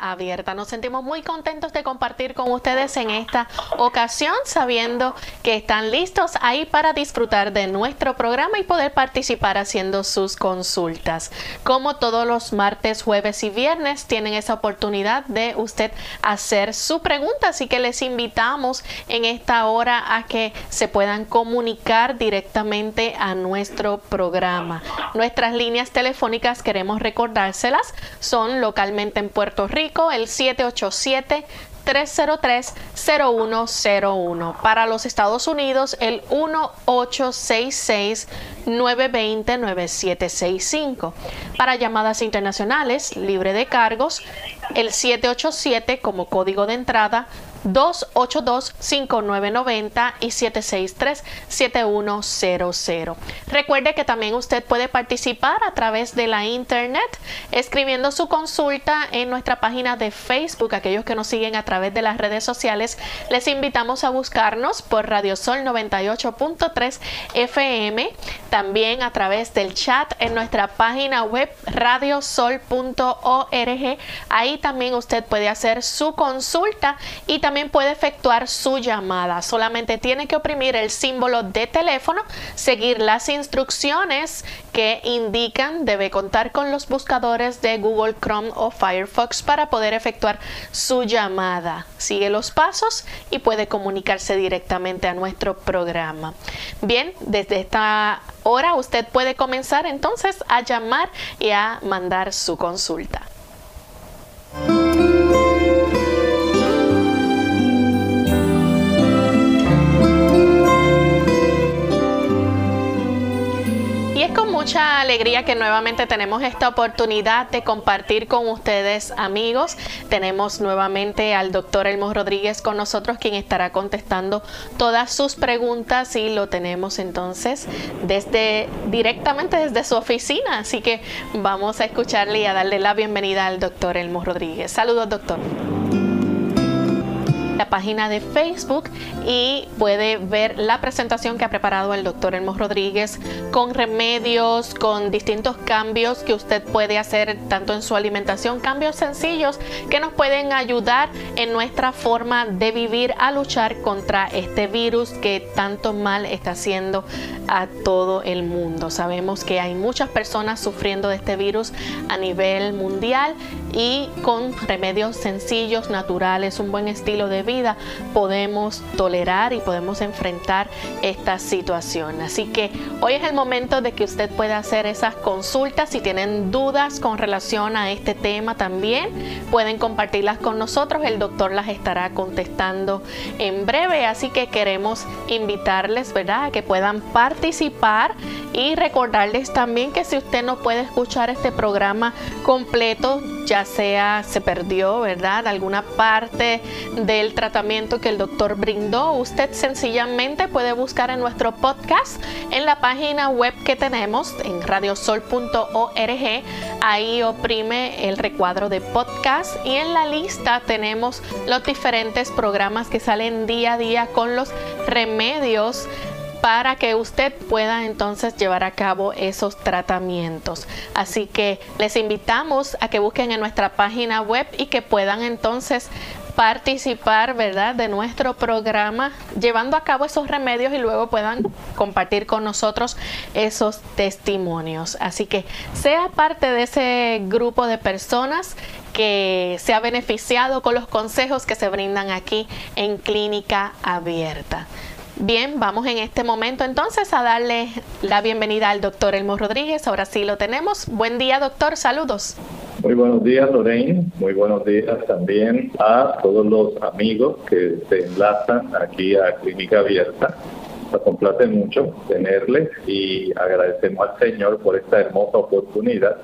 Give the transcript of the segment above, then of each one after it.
Abierta. Nos sentimos muy contentos de compartir con ustedes en esta ocasión, sabiendo que están listos ahí para disfrutar de nuestro programa y poder participar haciendo sus consultas. Como todos los martes, jueves y viernes, tienen esa oportunidad de usted hacer su pregunta, así que les invitamos en esta hora a que se puedan comunicar directamente a nuestro programa. Nuestras líneas telefónicas queremos recordárselas, son localmente en Puerto Rico, el 787 303-0101. Para los Estados Unidos, el 1866-920-9765. Para llamadas internacionales, libre de cargos, el 787 como código de entrada 282-5990 y 763-7100. Recuerde que también usted puede participar a través de la internet escribiendo su consulta en nuestra página de Facebook. Aquellos que nos siguen a través de las redes sociales, les invitamos a buscarnos por Radio Sol 98.3 FM. También a través del chat en nuestra página web radiosol.org. Ahí también usted puede hacer su consulta y también también puede efectuar su llamada. Solamente tiene que oprimir el símbolo de teléfono, seguir las instrucciones que indican debe contar con los buscadores de Google Chrome o Firefox para poder efectuar su llamada. Sigue los pasos y puede comunicarse directamente a nuestro programa. Bien, desde esta hora usted puede comenzar entonces a llamar y a mandar su consulta. Mucha alegría que nuevamente tenemos esta oportunidad de compartir con ustedes amigos. Tenemos nuevamente al doctor Elmo Rodríguez con nosotros, quien estará contestando todas sus preguntas y lo tenemos entonces desde directamente desde su oficina. Así que vamos a escucharle y a darle la bienvenida al doctor Elmo Rodríguez. Saludos, doctor la página de Facebook y puede ver la presentación que ha preparado el doctor Elmo Rodríguez con remedios, con distintos cambios que usted puede hacer tanto en su alimentación, cambios sencillos que nos pueden ayudar en nuestra forma de vivir a luchar contra este virus que tanto mal está haciendo a todo el mundo. Sabemos que hay muchas personas sufriendo de este virus a nivel mundial y con remedios sencillos, naturales, un buen estilo de vida, podemos tolerar y podemos enfrentar esta situación. Así que hoy es el momento de que usted pueda hacer esas consultas. Si tienen dudas con relación a este tema también, pueden compartirlas con nosotros. El doctor las estará contestando en breve. Así que queremos invitarles, ¿verdad?, a que puedan participar y recordarles también que si usted no puede escuchar este programa completo, ya sea se perdió, ¿verdad? Alguna parte del tratamiento que el doctor brindó, usted sencillamente puede buscar en nuestro podcast en la página web que tenemos en radiosol.org. Ahí oprime el recuadro de podcast y en la lista tenemos los diferentes programas que salen día a día con los remedios para que usted pueda entonces llevar a cabo esos tratamientos. Así que les invitamos a que busquen en nuestra página web y que puedan entonces participar, ¿verdad?, de nuestro programa, llevando a cabo esos remedios y luego puedan compartir con nosotros esos testimonios. Así que sea parte de ese grupo de personas que se ha beneficiado con los consejos que se brindan aquí en Clínica Abierta. Bien, vamos en este momento entonces a darle la bienvenida al doctor Elmo Rodríguez. Ahora sí lo tenemos. Buen día, doctor. Saludos. Muy buenos días, Lorraine. Muy buenos días también a todos los amigos que se enlazan aquí a Clínica Abierta. Nos complace mucho tenerles y agradecemos al Señor por esta hermosa oportunidad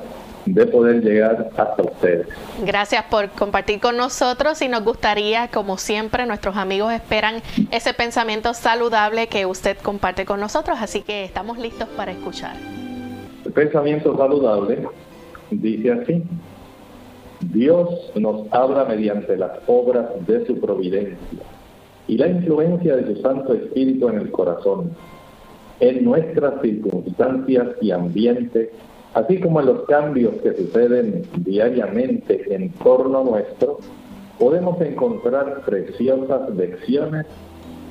de poder llegar hasta ustedes. Gracias por compartir con nosotros y nos gustaría, como siempre, nuestros amigos esperan ese pensamiento saludable que usted comparte con nosotros, así que estamos listos para escuchar. El pensamiento saludable dice así, Dios nos habla mediante las obras de su providencia y la influencia de su Santo Espíritu en el corazón, en nuestras circunstancias y ambientes Así como en los cambios que suceden diariamente en torno nuestro, podemos encontrar preciosas lecciones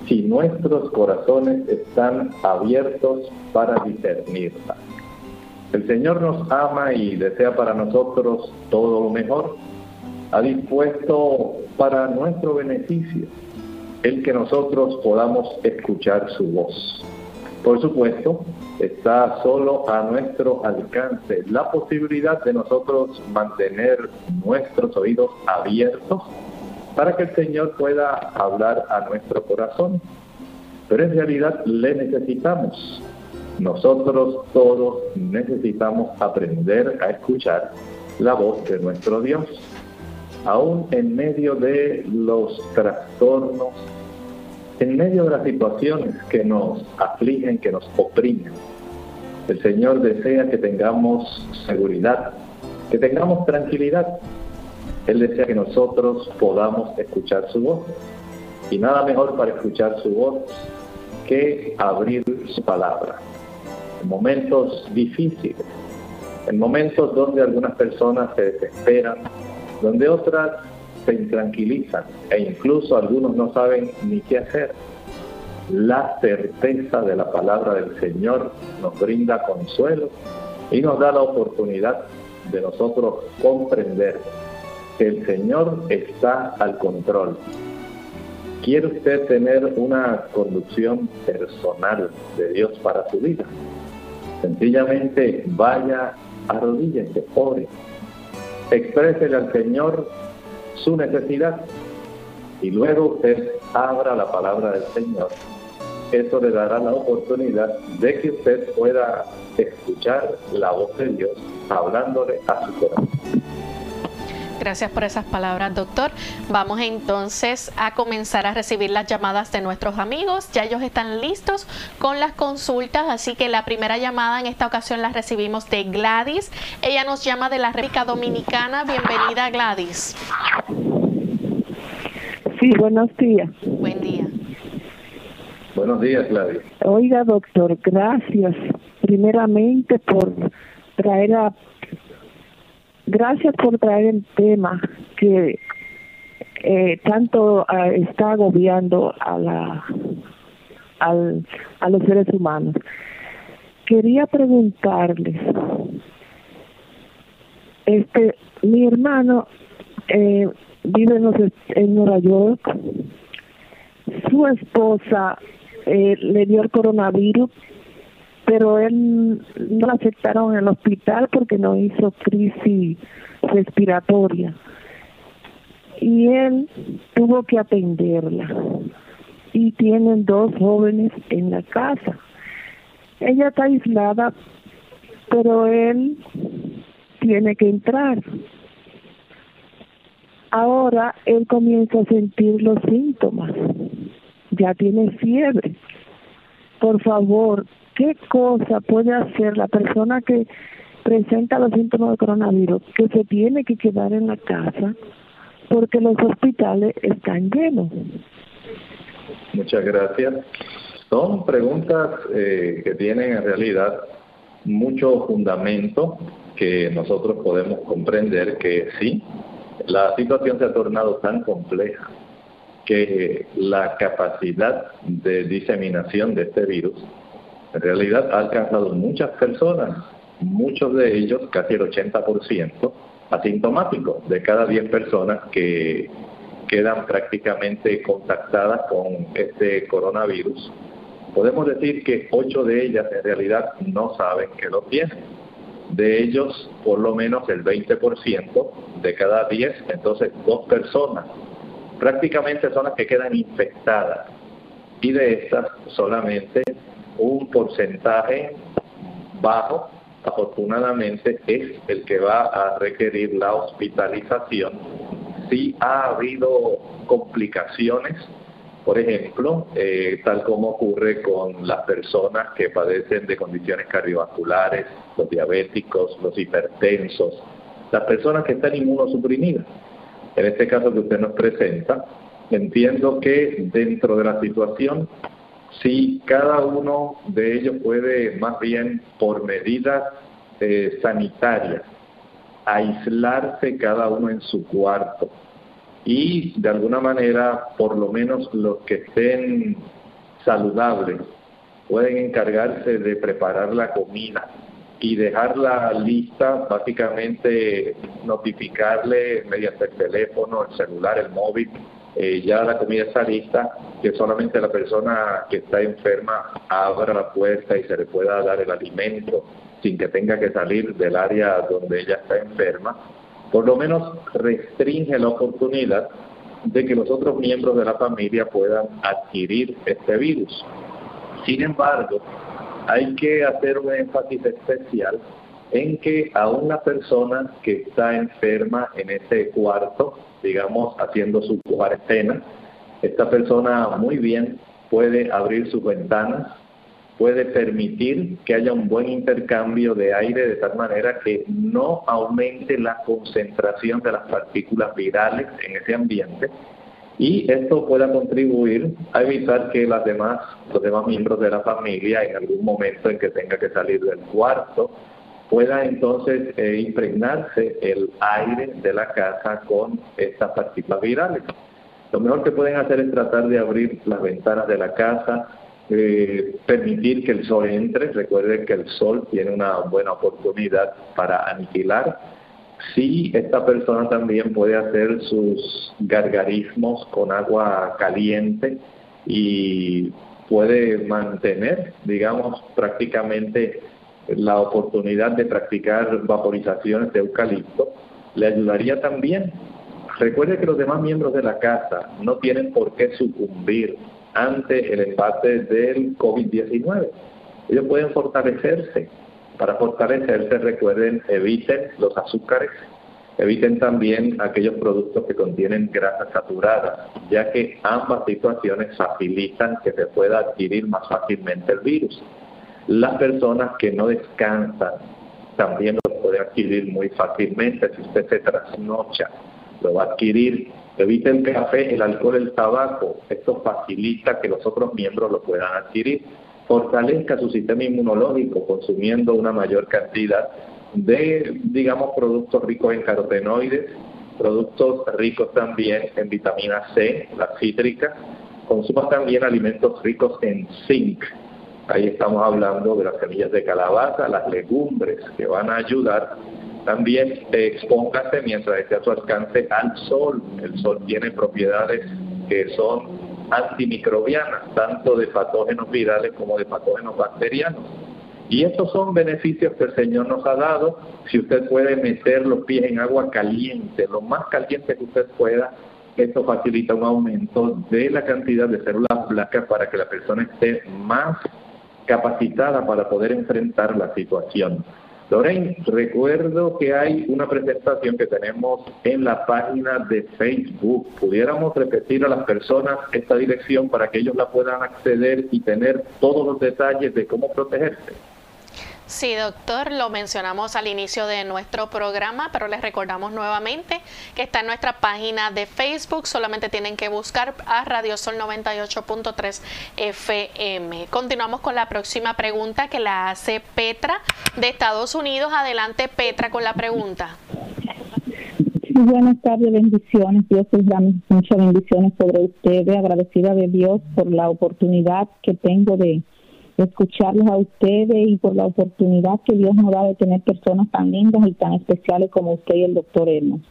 si nuestros corazones están abiertos para discernirlas. El Señor nos ama y desea para nosotros todo lo mejor. Ha dispuesto para nuestro beneficio el que nosotros podamos escuchar su voz. Por supuesto, está solo a nuestro alcance la posibilidad de nosotros mantener nuestros oídos abiertos para que el Señor pueda hablar a nuestro corazón. Pero en realidad le necesitamos. Nosotros todos necesitamos aprender a escuchar la voz de nuestro Dios. Aún en medio de los trastornos en medio de las situaciones que nos afligen, que nos oprimen. El Señor desea que tengamos seguridad, que tengamos tranquilidad. Él desea que nosotros podamos escuchar su voz. Y nada mejor para escuchar su voz que abrir su palabra. En momentos difíciles, en momentos donde algunas personas se desesperan, donde otras se intranquilizan e incluso algunos no saben ni qué hacer. La certeza de la palabra del Señor nos brinda consuelo y nos da la oportunidad de nosotros comprender que el Señor está al control. ¿Quiere usted tener una conducción personal de Dios para su vida? Sencillamente vaya, a rodillas y ore. Exprésele al Señor su necesidad y luego usted abra la palabra del Señor. Eso le dará la oportunidad de que usted pueda escuchar la voz de Dios hablándole a su corazón. Gracias por esas palabras, doctor. Vamos entonces a comenzar a recibir las llamadas de nuestros amigos. Ya ellos están listos con las consultas, así que la primera llamada en esta ocasión la recibimos de Gladys. Ella nos llama de la República Dominicana. Bienvenida, Gladys. Sí, buenos días. Buen día. Buenos días, Gladys. Oiga, doctor, gracias primeramente por traer a Gracias por traer el tema que eh, tanto ah, está agobiando a la al, a los seres humanos. Quería preguntarles, este, mi hermano eh, vive en, en Nueva York, su esposa eh, le dio el coronavirus pero él no lo aceptaron en el hospital porque no hizo crisis respiratoria y él tuvo que atenderla y tienen dos jóvenes en la casa ella está aislada, pero él tiene que entrar. Ahora él comienza a sentir los síntomas. Ya tiene fiebre. Por favor, ¿qué cosa puede hacer la persona que presenta los síntomas de coronavirus? Que se tiene que quedar en la casa porque los hospitales están llenos. Muchas gracias. Son preguntas eh, que tienen en realidad mucho fundamento que nosotros podemos comprender que sí, la situación se ha tornado tan compleja que la capacidad de diseminación de este virus en realidad ha alcanzado muchas personas, muchos de ellos, casi el 80%, asintomáticos, de cada 10 personas que quedan prácticamente contactadas con este coronavirus. Podemos decir que 8 de ellas en realidad no saben que lo tienen de ellos por lo menos el 20% de cada 10, entonces dos personas prácticamente son las que quedan infectadas y de estas solamente un porcentaje bajo afortunadamente es el que va a requerir la hospitalización si ha habido complicaciones por ejemplo, eh, tal como ocurre con las personas que padecen de condiciones cardiovasculares, los diabéticos, los hipertensos, las personas que están inmunosuprimidas. En este caso que usted nos presenta, entiendo que dentro de la situación, si cada uno de ellos puede más bien por medidas eh, sanitarias aislarse cada uno en su cuarto, y de alguna manera, por lo menos los que estén saludables, pueden encargarse de preparar la comida y dejarla lista, básicamente notificarle mediante el teléfono, el celular, el móvil, eh, ya la comida está lista, que solamente la persona que está enferma abra la puerta y se le pueda dar el alimento sin que tenga que salir del área donde ella está enferma por lo menos restringe la oportunidad de que los otros miembros de la familia puedan adquirir este virus. Sin embargo, hay que hacer un énfasis especial en que a una persona que está enferma en ese cuarto, digamos, haciendo su cuarentena, esta persona muy bien puede abrir sus ventanas, puede permitir que haya un buen intercambio de aire de tal manera que no aumente la concentración de las partículas virales en ese ambiente y esto pueda contribuir a evitar que las demás, los demás miembros de la familia en algún momento en que tenga que salir del cuarto pueda entonces eh, impregnarse el aire de la casa con estas partículas virales. Lo mejor que pueden hacer es tratar de abrir las ventanas de la casa, eh, permitir que el sol entre. Recuerden que el sol tiene una buena oportunidad para aniquilar. Si esta persona también puede hacer sus gargarismos con agua caliente y puede mantener, digamos, prácticamente la oportunidad de practicar vaporizaciones de eucalipto, le ayudaría también. Recuerde que los demás miembros de la casa no tienen por qué sucumbir ante el embate del COVID-19. Ellos pueden fortalecerse. Para fortalecerse, recuerden, eviten los azúcares, eviten también aquellos productos que contienen grasas saturadas, ya que ambas situaciones facilitan que se pueda adquirir más fácilmente el virus. Las personas que no descansan también lo pueden adquirir muy fácilmente. Si usted se trasnocha, lo va a adquirir Evite el café, el alcohol, el tabaco. Esto facilita que los otros miembros lo puedan adquirir. Fortalezca su sistema inmunológico consumiendo una mayor cantidad de, digamos, productos ricos en carotenoides, productos ricos también en vitamina C, la cítrica. Consuma también alimentos ricos en zinc. Ahí estamos hablando de las semillas de calabaza, las legumbres que van a ayudar también expóngase mientras esté a su alcance al sol. El sol tiene propiedades que son antimicrobianas, tanto de patógenos virales como de patógenos bacterianos. Y estos son beneficios que el Señor nos ha dado. Si usted puede meter los pies en agua caliente, lo más caliente que usted pueda, esto facilita un aumento de la cantidad de células blancas para que la persona esté más capacitada para poder enfrentar la situación. Lorraine, recuerdo que hay una presentación que tenemos en la página de Facebook. ¿Pudiéramos repetir a las personas esta dirección para que ellos la puedan acceder y tener todos los detalles de cómo protegerse? Sí, doctor, lo mencionamos al inicio de nuestro programa, pero les recordamos nuevamente que está en nuestra página de Facebook. Solamente tienen que buscar a Radio Sol 98.3 FM. Continuamos con la próxima pregunta que la hace Petra de Estados Unidos. Adelante, Petra, con la pregunta. buenas tardes, bendiciones. Dios les da muchas bendiciones sobre ustedes. Agradecida de Dios por la oportunidad que tengo de escucharlos a ustedes y por la oportunidad que Dios nos da de tener personas tan lindas y tan especiales como usted y el doctor Hermos.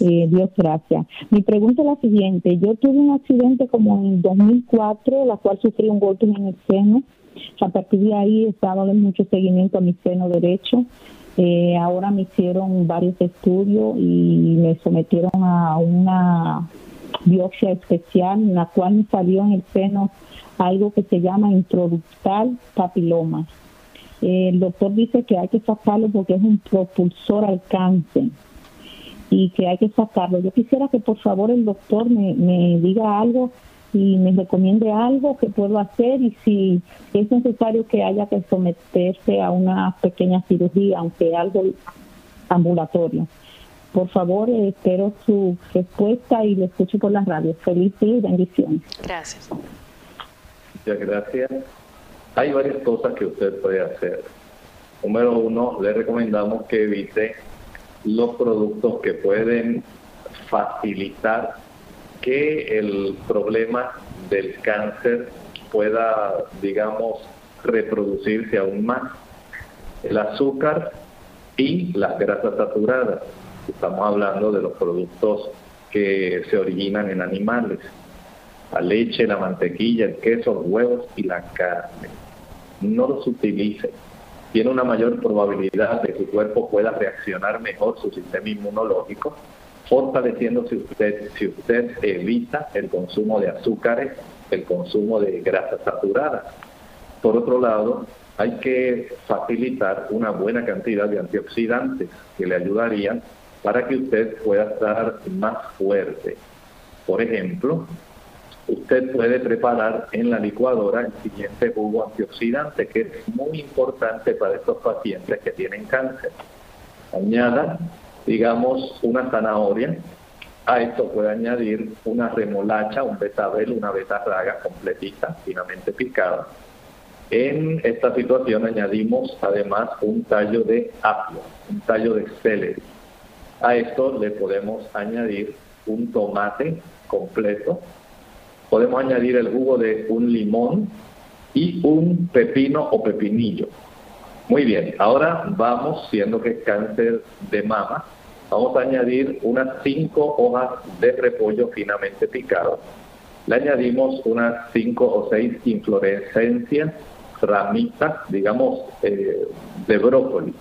Eh, Dios gracias. Mi pregunta es la siguiente. Yo tuve un accidente como en 2004, la cual sufrí un golpe en el seno. A partir de ahí estaba dando mucho seguimiento a mi seno derecho. Eh, ahora me hicieron varios estudios y me sometieron a una biopsia especial, en la cual me salió en el seno algo que se llama introductal papiloma. el doctor dice que hay que sacarlo porque es un propulsor al cáncer y que hay que sacarlo. Yo quisiera que por favor el doctor me, me diga algo y me recomiende algo que puedo hacer y si es necesario que haya que someterse a una pequeña cirugía, aunque algo ambulatorio. Por favor, espero su respuesta y lo escucho por las radios. Feliz día y bendiciones. Gracias. Muchas gracias. Hay varias cosas que usted puede hacer. Número uno, le recomendamos que evite los productos que pueden facilitar que el problema del cáncer pueda, digamos, reproducirse aún más. El azúcar y las grasas saturadas. Estamos hablando de los productos que se originan en animales la leche, la mantequilla, el queso, los huevos y la carne. No los utilice. Tiene una mayor probabilidad de que su cuerpo pueda reaccionar mejor su sistema inmunológico, fortaleciéndose usted si usted evita el consumo de azúcares, el consumo de grasas saturadas. Por otro lado, hay que facilitar una buena cantidad de antioxidantes que le ayudarían para que usted pueda estar más fuerte. Por ejemplo, usted puede preparar en la licuadora el siguiente jugo antioxidante, que es muy importante para estos pacientes que tienen cáncer. Añada, digamos, una zanahoria. A esto puede añadir una remolacha, un betabel, una betarraga completita, finamente picada. En esta situación añadimos además un tallo de apio, un tallo de celery. A esto le podemos añadir un tomate completo, podemos añadir el jugo de un limón y un pepino o pepinillo. Muy bien, ahora vamos, siendo que es cáncer de mama, vamos a añadir unas cinco hojas de repollo finamente picado. Le añadimos unas cinco o seis inflorescencias, ramitas, digamos, eh, de brócoli.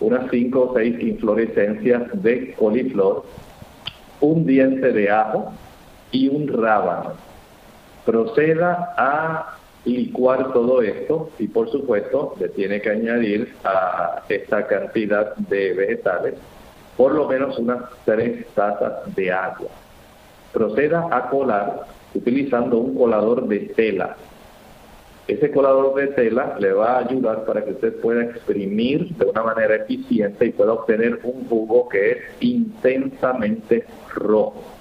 Unas cinco o seis inflorescencias de coliflor, un diente de ajo, y un rábano. Proceda a licuar todo esto y por supuesto le tiene que añadir a esta cantidad de vegetales por lo menos unas tres tazas de agua. Proceda a colar utilizando un colador de tela. Ese colador de tela le va a ayudar para que usted pueda exprimir de una manera eficiente y pueda obtener un jugo que es intensamente rojo.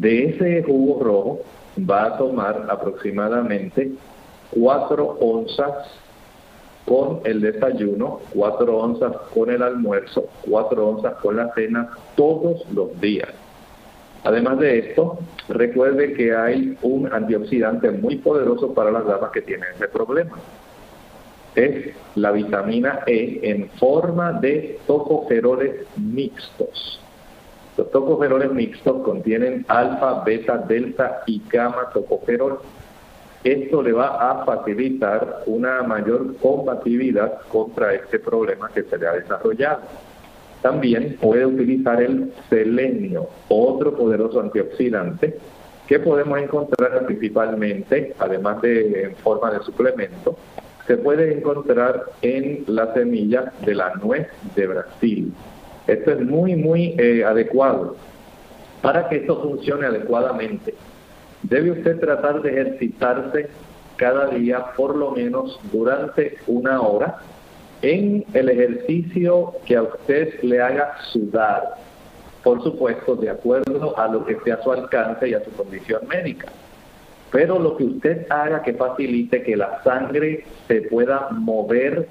De ese jugo rojo va a tomar aproximadamente 4 onzas con el desayuno, 4 onzas con el almuerzo, 4 onzas con la cena todos los días. Además de esto, recuerde que hay un antioxidante muy poderoso para las damas que tienen ese problema. Es la vitamina E en forma de tocoferoles mixtos. Los tocoferoles mixtos contienen alfa, beta, delta y gamma tocoferol. Esto le va a facilitar una mayor compatibilidad contra este problema que se le ha desarrollado. También puede utilizar el selenio, otro poderoso antioxidante, que podemos encontrar principalmente, además de en forma de suplemento, se puede encontrar en la semilla de la nuez de Brasil. Esto es muy, muy eh, adecuado. Para que esto funcione adecuadamente, debe usted tratar de ejercitarse cada día por lo menos durante una hora en el ejercicio que a usted le haga sudar, por supuesto, de acuerdo a lo que esté a su alcance y a su condición médica. Pero lo que usted haga que facilite que la sangre se pueda mover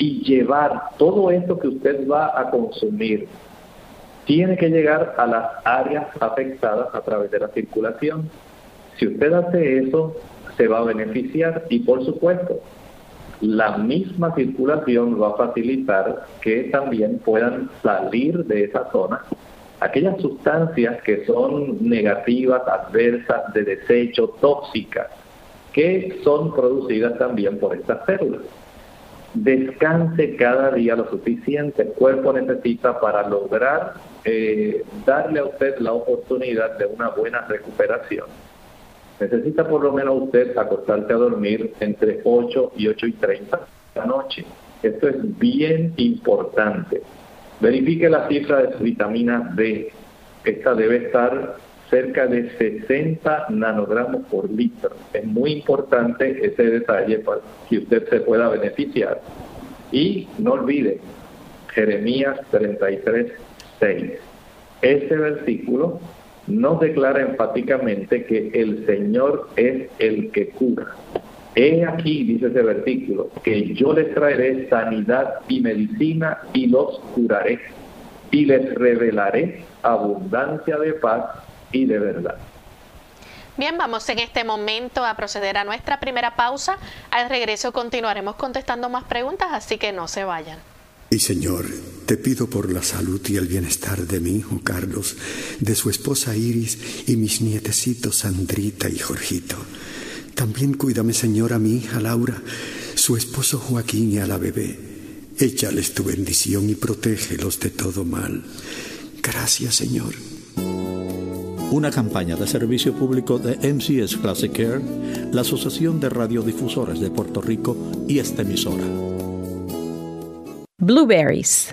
y llevar todo esto que usted va a consumir, tiene que llegar a las áreas afectadas a través de la circulación. Si usted hace eso, se va a beneficiar y por supuesto, la misma circulación va a facilitar que también puedan salir de esa zona aquellas sustancias que son negativas, adversas, de desecho, tóxicas, que son producidas también por estas células. Descanse cada día lo suficiente, el cuerpo necesita para lograr eh, darle a usted la oportunidad de una buena recuperación. Necesita por lo menos usted acostarse a dormir entre 8 y 8 y 30 de la noche. Esto es bien importante. Verifique la cifra de su vitamina D. Esta debe estar cerca de 60 nanogramos por litro. Es muy importante ese detalle para que usted se pueda beneficiar. Y no olvide, Jeremías 33, 6. Ese versículo nos declara enfáticamente que el Señor es el que cura. He aquí, dice ese versículo, que yo les traeré sanidad y medicina y los curaré y les revelaré abundancia de paz y de verdad. Bien, vamos en este momento a proceder a nuestra primera pausa. Al regreso continuaremos contestando más preguntas, así que no se vayan. Y Señor, te pido por la salud y el bienestar de mi hijo Carlos, de su esposa Iris y mis nietecitos Sandrita y Jorgito. También cuídame, Señor, a mi hija Laura, su esposo Joaquín y a la bebé. Échales tu bendición y protégelos de todo mal. Gracias, Señor. Una campaña de servicio público de MCS Classic Care, la Asociación de Radiodifusores de Puerto Rico y esta emisora. Blueberries.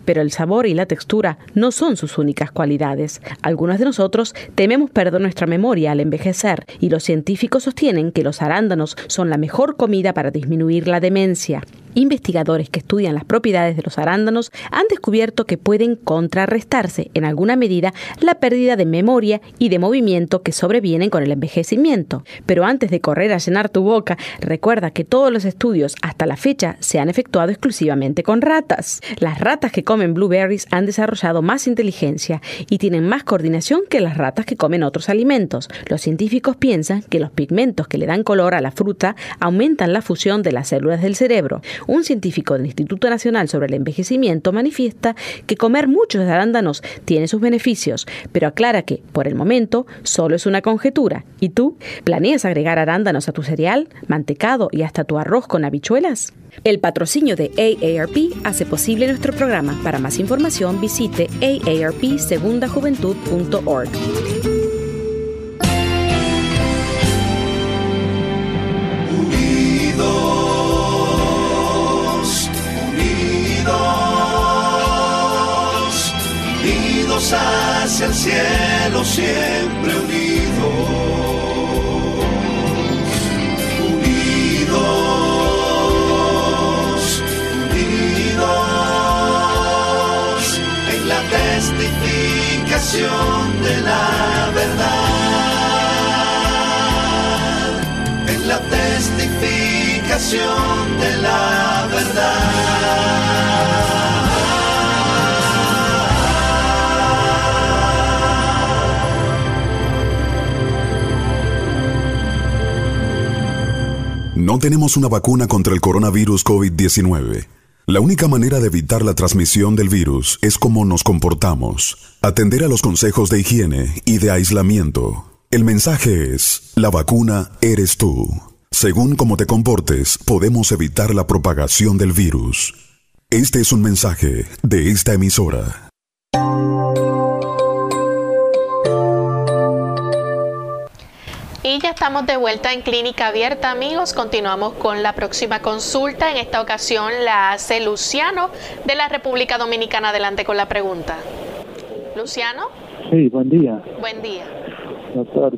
Pero el sabor y la textura no son sus únicas cualidades. Algunos de nosotros tememos perder nuestra memoria al envejecer y los científicos sostienen que los arándanos son la mejor comida para disminuir la demencia. Investigadores que estudian las propiedades de los arándanos han descubierto que pueden contrarrestarse en alguna medida la pérdida de memoria y de movimiento que sobrevienen con el envejecimiento. Pero antes de correr a llenar tu boca, recuerda que todos los estudios hasta la fecha se han efectuado exclusivamente con ratas. Las ratas que comen blueberries han desarrollado más inteligencia y tienen más coordinación que las ratas que comen otros alimentos. Los científicos piensan que los pigmentos que le dan color a la fruta aumentan la fusión de las células del cerebro. Un científico del Instituto Nacional sobre el Envejecimiento manifiesta que comer muchos arándanos tiene sus beneficios, pero aclara que, por el momento, solo es una conjetura. ¿Y tú? ¿Planeas agregar arándanos a tu cereal, mantecado y hasta tu arroz con habichuelas? El patrocinio de AARP hace posible nuestro programa. Para más información visite aarpsegundajuventud.org. Unidos, unidos, unidos hacia el cielo, siempre unidos. Testificación de la verdad, en la testificación de la No tenemos una vacuna contra el coronavirus COVID-19. La única manera de evitar la transmisión del virus es cómo nos comportamos, atender a los consejos de higiene y de aislamiento. El mensaje es, la vacuna eres tú. Según cómo te comportes, podemos evitar la propagación del virus. Este es un mensaje de esta emisora. Ya estamos de vuelta en Clínica Abierta, amigos. Continuamos con la próxima consulta. En esta ocasión la hace Luciano de la República Dominicana. Adelante con la pregunta. Luciano. Sí, buen día. Buen día. Doctor,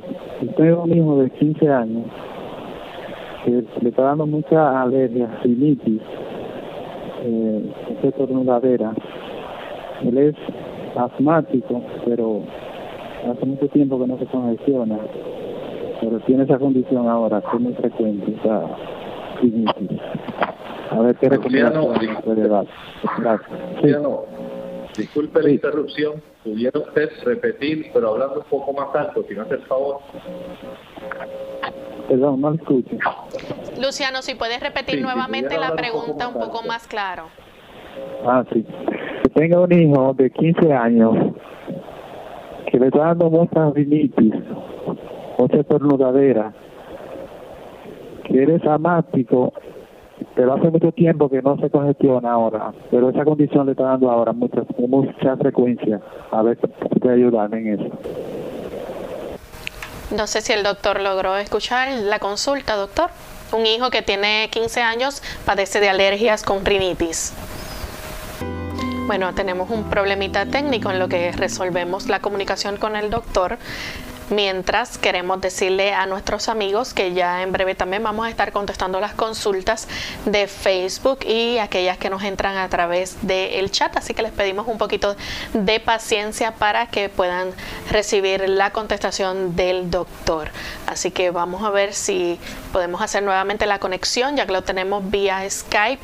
tengo un hijo de 15 años que le está dando mucha alergia, rinitis, eh, estornudadera. Él es asmático, pero hace mucho tiempo que no se congestiona pero tiene esa condición ahora, que es muy frecuente, esa. A ver qué recomendación puede dar. Gracias. Luciano, disculpe la interrupción, pudiera usted repetir, pero hablando un poco más alto, si no hace el favor. Perdón, no lo escucho. Luciano, si puedes repetir Sí, nuevamente la hablar un poco pregunta un poco más claro. Ah, sí. Que tengo un hijo de 15 años que le está dando mucha rinitis, mucha estornudadera, que él es asmático, pero hace mucho tiempo que no se congestiona ahora, pero esa condición le está dando ahora mucha, mucha frecuencia. A ver si puede ayudarme en eso. No sé si el doctor logró escuchar la consulta, doctor. Un hijo que tiene 15 años padece de alergias con rinitis. Bueno, tenemos un problemita técnico en lo que resolvemos la comunicación con el doctor. Mientras queremos decirle a nuestros amigos que ya en breve también vamos a estar contestando las consultas de Facebook y aquellas que nos entran a través del chat. Así que les pedimos un poquito de paciencia para que puedan recibir la contestación del doctor. Así que vamos a ver si podemos hacer nuevamente la conexión, ya que lo tenemos vía Skype.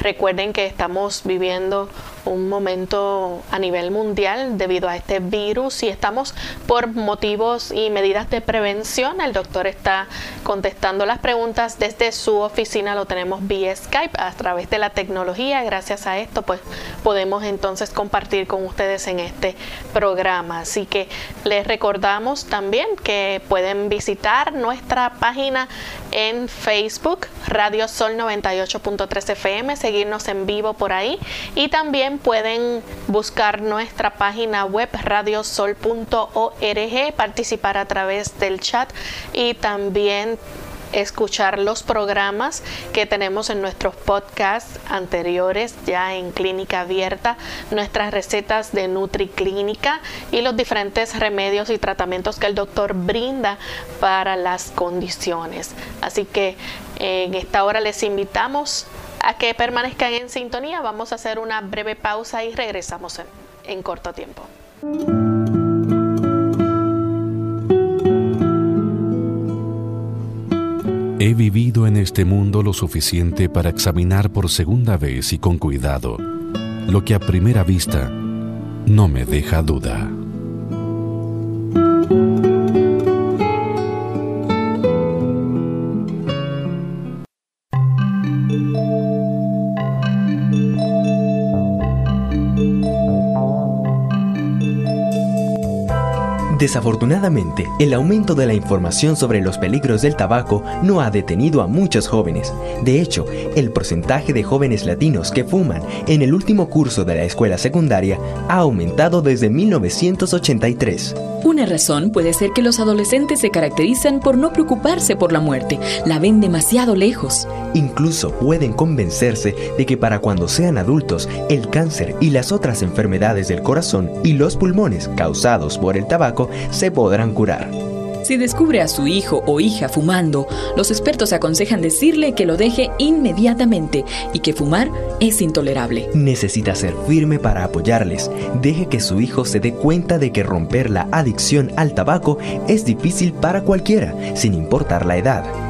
Recuerden que estamos viviendo un momento a nivel mundial debido a este virus y estamos por motivos y medidas de prevención. El doctor está contestando las preguntas desde su oficina, lo tenemos vía Skype a través de la tecnología. Gracias a esto, pues podemos entonces compartir con ustedes en este programa. Así que les recordamos también que pueden visitar nuestra página en Facebook, Radio Sol 98.3 FM, seguirnos en vivo por ahí y también pueden buscar nuestra página web radiosol.org, participar a través del chat y también escuchar los programas que tenemos en nuestros podcasts anteriores ya en clínica abierta, nuestras recetas de NutriClínica y los diferentes remedios y tratamientos que el doctor brinda para las condiciones. Así que en esta hora les invitamos a que permanezcan en sintonía. Vamos a hacer una breve pausa y regresamos en, en corto tiempo. He vivido en este mundo lo suficiente para examinar por segunda vez y con cuidado lo que a primera vista no me deja duda. Desafortunadamente, el aumento de la información sobre los peligros del tabaco no ha detenido a muchos jóvenes. De hecho, el porcentaje de jóvenes latinos que fuman en el último curso de la escuela secundaria ha aumentado desde 1983. Una razón puede ser que los adolescentes se caracterizan por no preocuparse por la muerte, la ven demasiado lejos. Incluso pueden convencerse de que para cuando sean adultos, el cáncer y las otras enfermedades del corazón y los pulmones causados por el tabaco se podrán curar. Si descubre a su hijo o hija fumando, los expertos aconsejan decirle que lo deje inmediatamente y que fumar es intolerable. Necesita ser firme para apoyarles. Deje que su hijo se dé cuenta de que romper la adicción al tabaco es difícil para cualquiera, sin importar la edad.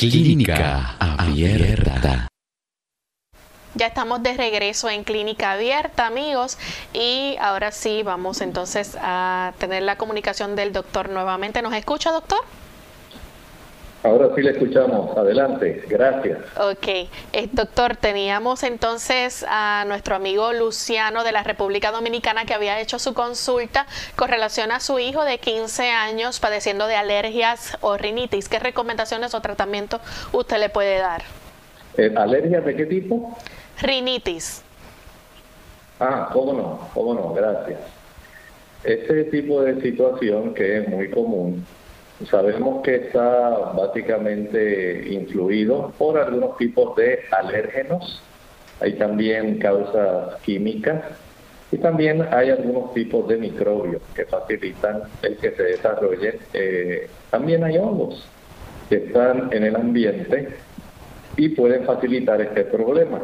Clínica Abierta. Ya estamos de regreso en Clínica Abierta, amigos, y ahora sí vamos entonces a tener la comunicación del doctor nuevamente. ¿Nos escucha, doctor? Ahora sí le escuchamos. Adelante. Gracias. Ok. Eh, doctor, teníamos entonces a nuestro amigo Luciano de la República Dominicana que había hecho su consulta con relación a su hijo de 15 años padeciendo de alergias o rinitis. ¿Qué recomendaciones o tratamiento usted le puede dar? Eh, ¿Alergias de qué tipo? Rinitis. Ah, cómo no, cómo no, gracias. Este tipo de situación que es muy común Sabemos que está básicamente influido por algunos tipos de alérgenos, hay también causas químicas y también hay algunos tipos de microbios que facilitan el que se desarrolle. Eh, también hay hongos que están en el ambiente y pueden facilitar este problema.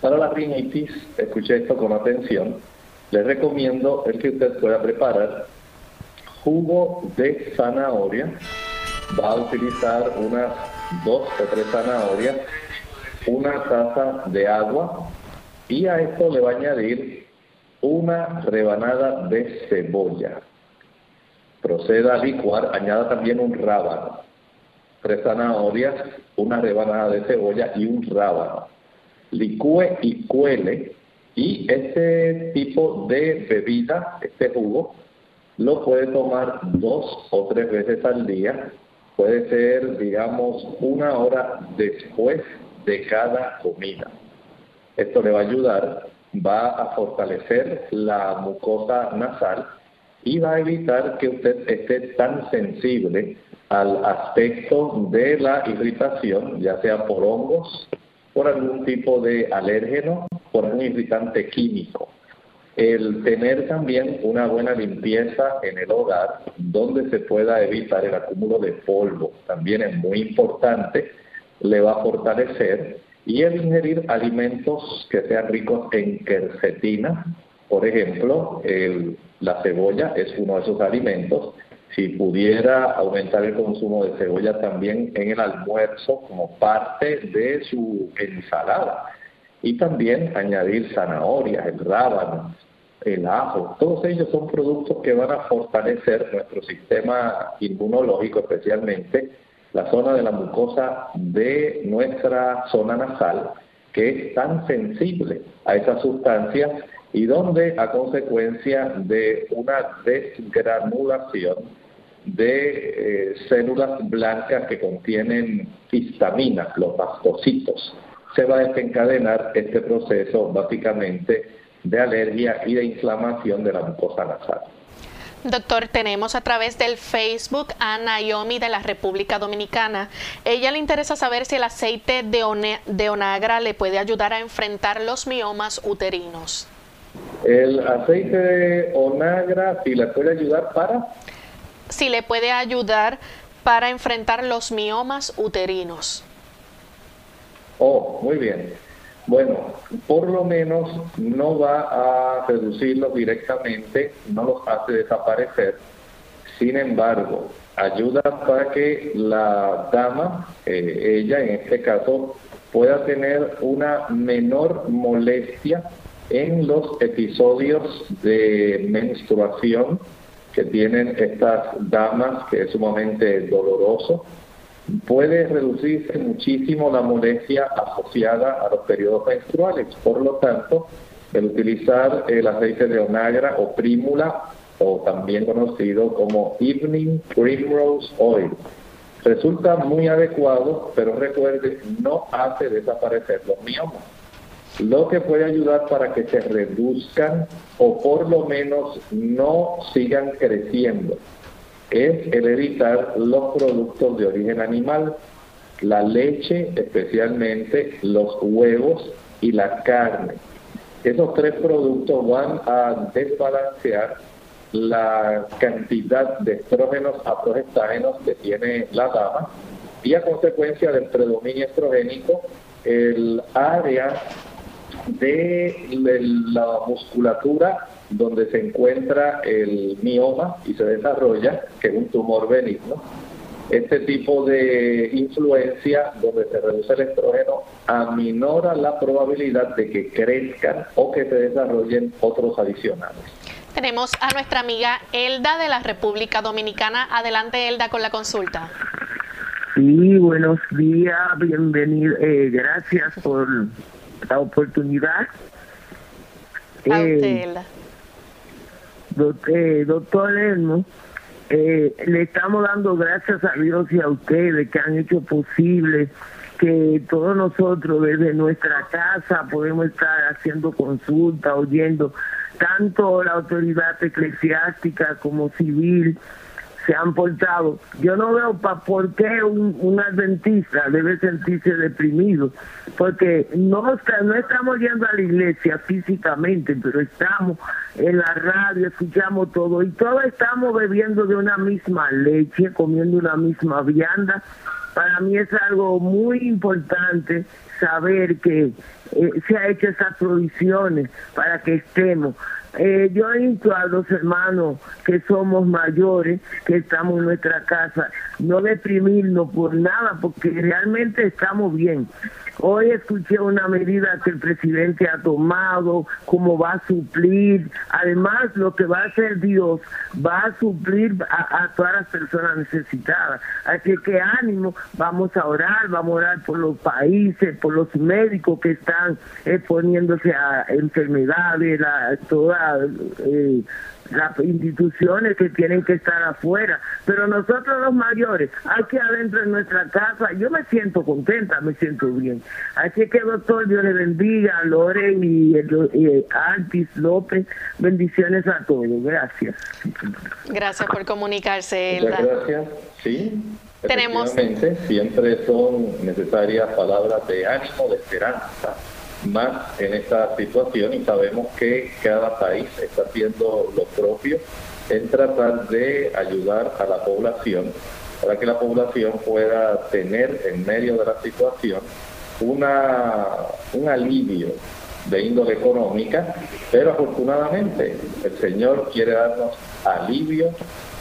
Para la rinitis, escuche esto con atención, les recomiendo el que usted pueda preparar jugo de zanahoria. Va a utilizar unas dos o tres zanahorias, una taza de agua y a esto le va a añadir una rebanada de cebolla. Proceda a licuar, añada también un rábano, tres zanahorias, una rebanada de cebolla y un rábano. Licúe y cuele y este tipo de bebida, este jugo, lo puede tomar dos o tres veces al día. Puede ser, digamos, una hora después de cada comida. Esto le va a ayudar, va a fortalecer la mucosa nasal y va a evitar que usted esté tan sensible al aspecto de la irritación, ya sea por hongos, por algún tipo de alérgeno, por un irritante químico. El tener también una buena limpieza en el hogar donde se pueda evitar el acúmulo de polvo también es muy importante, le va a fortalecer y el ingerir alimentos que sean ricos en quercetina, por ejemplo, la cebolla es uno de esos alimentos. Si pudiera aumentar el consumo de cebolla también en el almuerzo como parte de su ensalada y también añadir zanahorias, el rábano, el ajo, todos ellos son productos que van a fortalecer nuestro sistema inmunológico, especialmente la zona de la mucosa de nuestra zona nasal, que es tan sensible a esas sustancias y donde a consecuencia de una desgranulación de eh, células blancas que contienen histaminas, los mastocitos, se va a desencadenar este proceso básicamente de alergia y de inflamación de la mucosa nasal. Doctor, tenemos a través del Facebook a Naomi de la República Dominicana. Ella le interesa saber si el aceite de, de onagra le puede ayudar a enfrentar los miomas uterinos. El aceite de onagra, si le puede ayudar para... Si le puede ayudar para enfrentar los miomas uterinos. Oh, muy bien. Bueno, por lo menos no va a reducirlos directamente, no los hace desaparecer. Sin embargo, ayuda para que la dama, eh, ella en este caso, pueda tener una menor molestia en los episodios de menstruación que tienen estas damas, que es sumamente doloroso puede reducirse muchísimo la molestia asociada a los periodos menstruales. Por lo tanto, el utilizar el aceite de onagra o prímula, o también conocido como Evening Primrose Oil, resulta muy adecuado, pero recuerde, no hace desaparecer los miomas. lo que puede ayudar para que se reduzcan o por lo menos no sigan creciendo es el evitar los productos de origen animal, la leche especialmente, los huevos y la carne. Esos tres productos van a desbalancear la cantidad de estrógenos a progestágenos que tiene la dama y a consecuencia del predominio estrogénico el área de la musculatura donde se encuentra el mioma y se desarrolla, que es un tumor benigno. Este tipo de influencia, donde se reduce el estrógeno, aminora la probabilidad de que crezcan o que se desarrollen otros adicionales. Tenemos a nuestra amiga Elda de la República Dominicana. Adelante, Elda, con la consulta. Sí, buenos días, bienvenido. Eh, gracias por la oportunidad. Eh, doctor, doctor Elmo, eh, le estamos dando gracias a Dios y a ustedes que han hecho posible que todos nosotros desde nuestra casa podemos estar haciendo consulta, oyendo tanto la autoridad eclesiástica como civil se han portado. Yo no veo pa por qué un, adventista debe sentirse deprimido, porque no, no estamos yendo a la iglesia físicamente, pero estamos en la radio, escuchamos todo y todos estamos bebiendo de una misma leche, comiendo una misma vianda. Para mí es algo muy importante saber que eh, se ha hecho esas provisiones para que estemos. Eh, yo invito a los hermanos que somos mayores, que estamos en nuestra casa, no deprimirnos por nada, porque realmente estamos bien. Hoy escuché una medida que el presidente ha tomado, cómo va a suplir. Además, lo que va a hacer Dios va a suplir a, todas las personas necesitadas. Así que ánimo, vamos a orar, vamos a orar por los países, por los médicos que están exponiéndose a enfermedades, la, toda eh, las instituciones que tienen que estar afuera, pero nosotros los mayores, aquí adentro en nuestra casa, yo me siento contenta, me siento bien. Así que doctor, Dios le bendiga, Lore y, y Altis López, bendiciones a todos, gracias. Gracias por comunicarse, Muchas gracias, sí. Tenemos. Siempre son necesarias palabras de ánimo, de esperanza más en esta situación y sabemos que cada país está haciendo lo propio en tratar de ayudar a la población para que la población pueda tener en medio de la situación una, un alivio de índole económica, pero afortunadamente el Señor quiere darnos alivio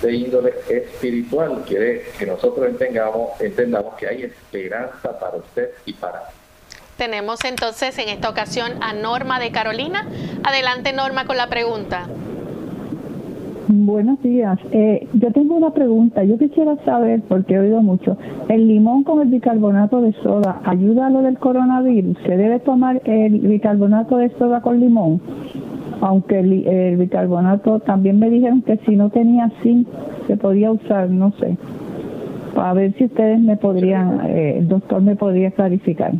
de índole espiritual, quiere que nosotros entendamos, entendamos que hay esperanza para usted y para mí. Tenemos entonces en esta ocasión a Norma de Carolina. Adelante Norma con la pregunta. Buenos días. Eh, yo tengo una pregunta. Yo quisiera saber, porque he oído mucho, ¿el limón con el bicarbonato de soda ayuda a lo del coronavirus? ¿Se debe tomar el bicarbonato de soda con limón? Aunque el, bicarbonato también me dijeron que si no tenía zinc se podía usar, no sé. A ver si ustedes me podrían, eh, el doctor me podría clarificar.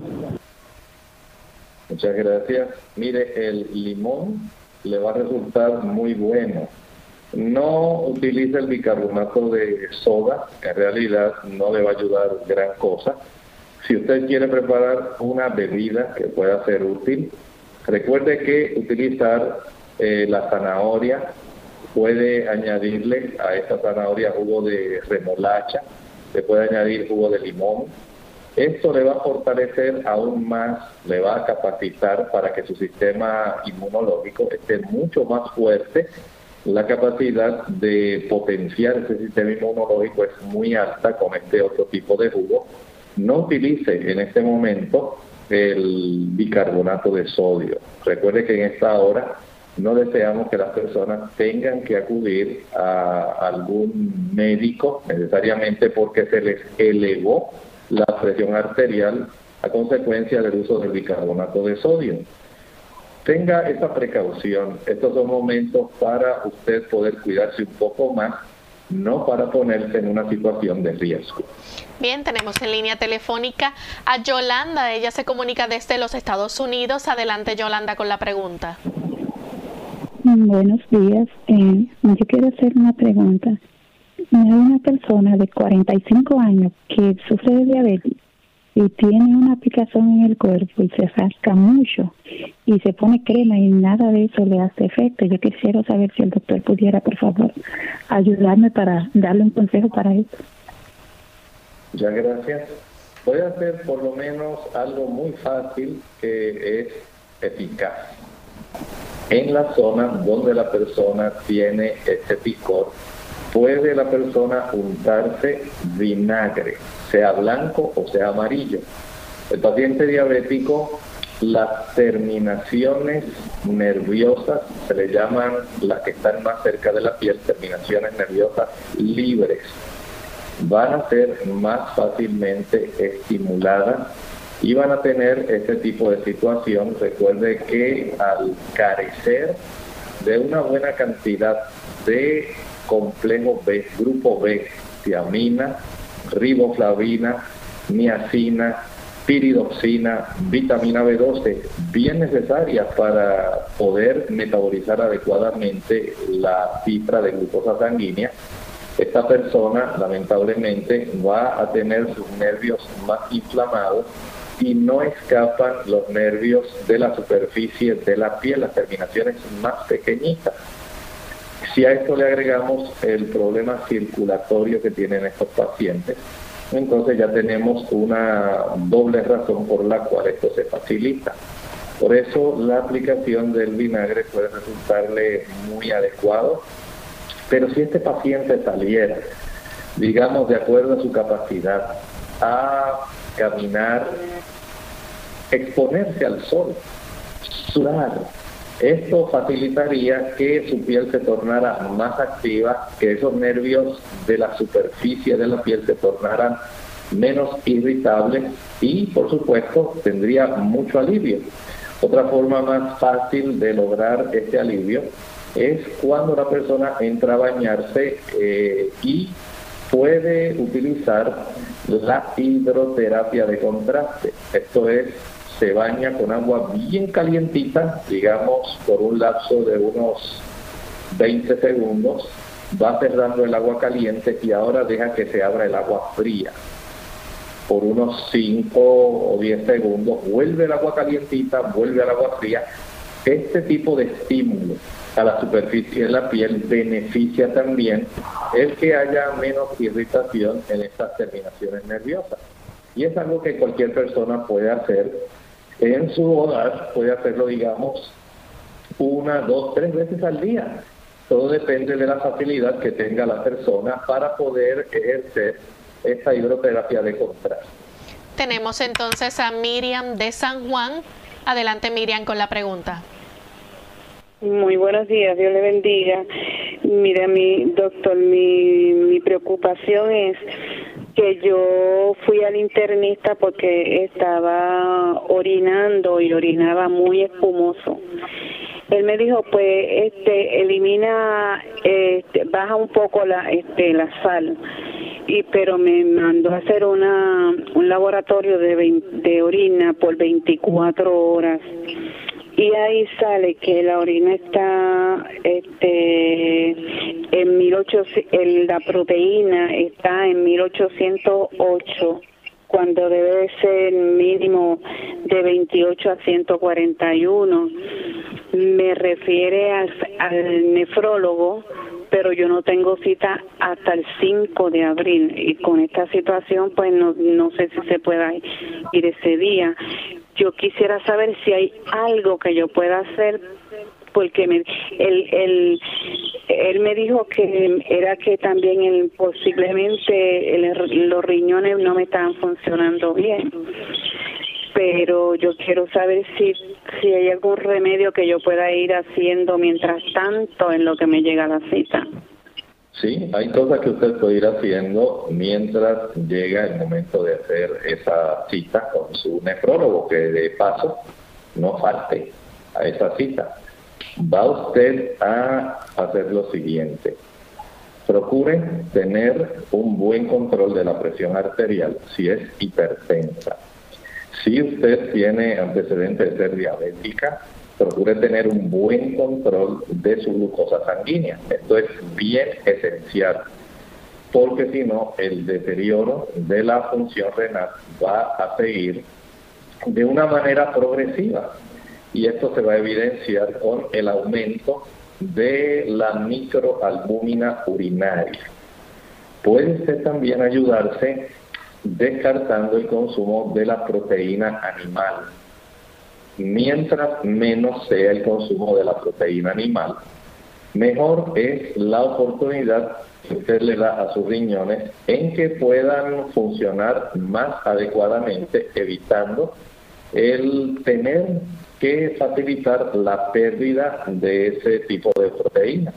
Muchas gracias. Mire, el limón le va a resultar muy bueno. No utilice el bicarbonato de soda, en realidad no le va a ayudar gran cosa. Si usted quiere preparar una bebida que pueda ser útil, recuerde que utilizar eh, la zanahoria puede añadirle a esta zanahoria jugo de remolacha, se puede añadir jugo de limón, esto le va a fortalecer aún más, le va a capacitar para que su sistema inmunológico esté mucho más fuerte. La capacidad de potenciar ese sistema inmunológico es muy alta con este otro tipo de jugo. No utilice en este momento el bicarbonato de sodio. Recuerde que en esta hora no deseamos que las personas tengan que acudir a algún médico necesariamente porque se les elevó la presión arterial a consecuencia del uso del bicarbonato de sodio. Tenga esa precaución. Estos son momentos para usted poder cuidarse un poco más no para ponerse en una situación de riesgo. Bien, tenemos en línea telefónica a Yolanda. Ella se comunica desde los Estados Unidos. Adelante, Yolanda, con la pregunta. Buenos días. Eh, yo quiero hacer una pregunta. Hay una persona de 45 años que sufre de diabetes y tiene una aplicación en el cuerpo y se rasca mucho y se pone crema y nada de eso le hace efecto. Yo quisiera saber si el doctor pudiera, por favor, ayudarme para darle un consejo para eso. Muchas gracias. Voy a hacer por lo menos algo muy fácil que es eficaz. En la zona donde la persona tiene este picor, puede la persona untarse vinagre, sea blanco o sea amarillo. El paciente diabético, las terminaciones nerviosas, se le llaman las que están más cerca de la piel, terminaciones nerviosas libres, van a ser más fácilmente estimuladas y van a tener este tipo de situación. Recuerde que al carecer de una buena cantidad de complejo B, grupo B, tiamina, riboflavina, niacina, piridoxina, vitamina B12, bien necesarias para poder metabolizar adecuadamente la cifra de glucosa sanguínea, esta persona lamentablemente va a tener sus nervios más inflamados y no escapan los nervios de la superficie de la piel, las terminaciones más pequeñitas. Si a esto le agregamos el problema circulatorio que tienen estos pacientes, entonces ya tenemos una doble razón por la cual esto se facilita. Por eso la aplicación del vinagre puede resultarle muy adecuado, pero si este paciente saliera, digamos, de acuerdo a su capacidad, a caminar, exponerse al sol, sudar, esto facilitaría que su piel se tornara más activa, que esos nervios de la superficie de la piel se tornaran menos irritables y, por supuesto, tendría mucho alivio. Otra forma más fácil de lograr este alivio es cuando la persona entra a bañarse eh, y puede utilizar la hidroterapia de contraste. Esto es se baña con agua bien calientita, digamos por un lapso de unos 20 segundos, va cerrando el agua caliente y ahora deja que se abra el agua fría. Por unos 5 o 10 segundos, vuelve el agua calientita, vuelve al agua fría. Este tipo de estímulo a la superficie de la piel beneficia también el que haya menos irritación en estas terminaciones nerviosas. Y es algo que cualquier persona puede hacer en su hogar puede hacerlo, digamos, una, dos, tres veces al día. Todo depende de la facilidad que tenga la persona para poder ejercer esta hidroterapia de contraste. Tenemos entonces a Miriam de San Juan. Adelante Miriam con la pregunta. Muy buenos días, Dios le bendiga. Mira, mi doctor, mi, mi preocupación es que yo fui al internista porque estaba orinando y orinaba muy espumoso. Él me dijo, pues, este, elimina, este, baja un poco la, este, la sal. Y, pero me mandó a hacer una, un laboratorio de, de orina por 24 horas y ahí sale que la orina está este en 1800 la proteína está en 1808 cuando debe ser mínimo de 28 a 141 me refiere al nefrólogo pero yo no tengo cita hasta el 5 de abril. Y con esta situación pues no, no sé si se pueda ir ese día yo quisiera saber si hay algo que yo pueda hacer porque me, él, él, me dijo que era que también el, posiblemente los riñones no me estaban funcionando bien pero yo quiero saber si si hay algún remedio que yo pueda ir haciendo mientras tanto en lo que me llega la cita. Sí, hay cosas que usted puede ir haciendo mientras llega el momento de hacer esa cita con su nefrólogo, que de paso no falte a esa cita. Va usted a hacer lo siguiente. procure tener un buen control de la presión arterial si es hipertensa. Si usted tiene antecedentes de ser diabética, procure tener un buen control de su glucosa sanguínea. Esto es bien esencial, porque si no, el deterioro de la función renal va a seguir de una manera progresiva. Y esto se va a evidenciar con el aumento de la microalbúmina urinaria. Puede usted también ayudarse descartando el consumo de la proteína animal. Mientras menos sea el consumo de la proteína animal, mejor es la oportunidad que usted le da a sus riñones en que puedan funcionar más adecuadamente, evitando el tener que facilitar la pérdida de ese tipo de proteína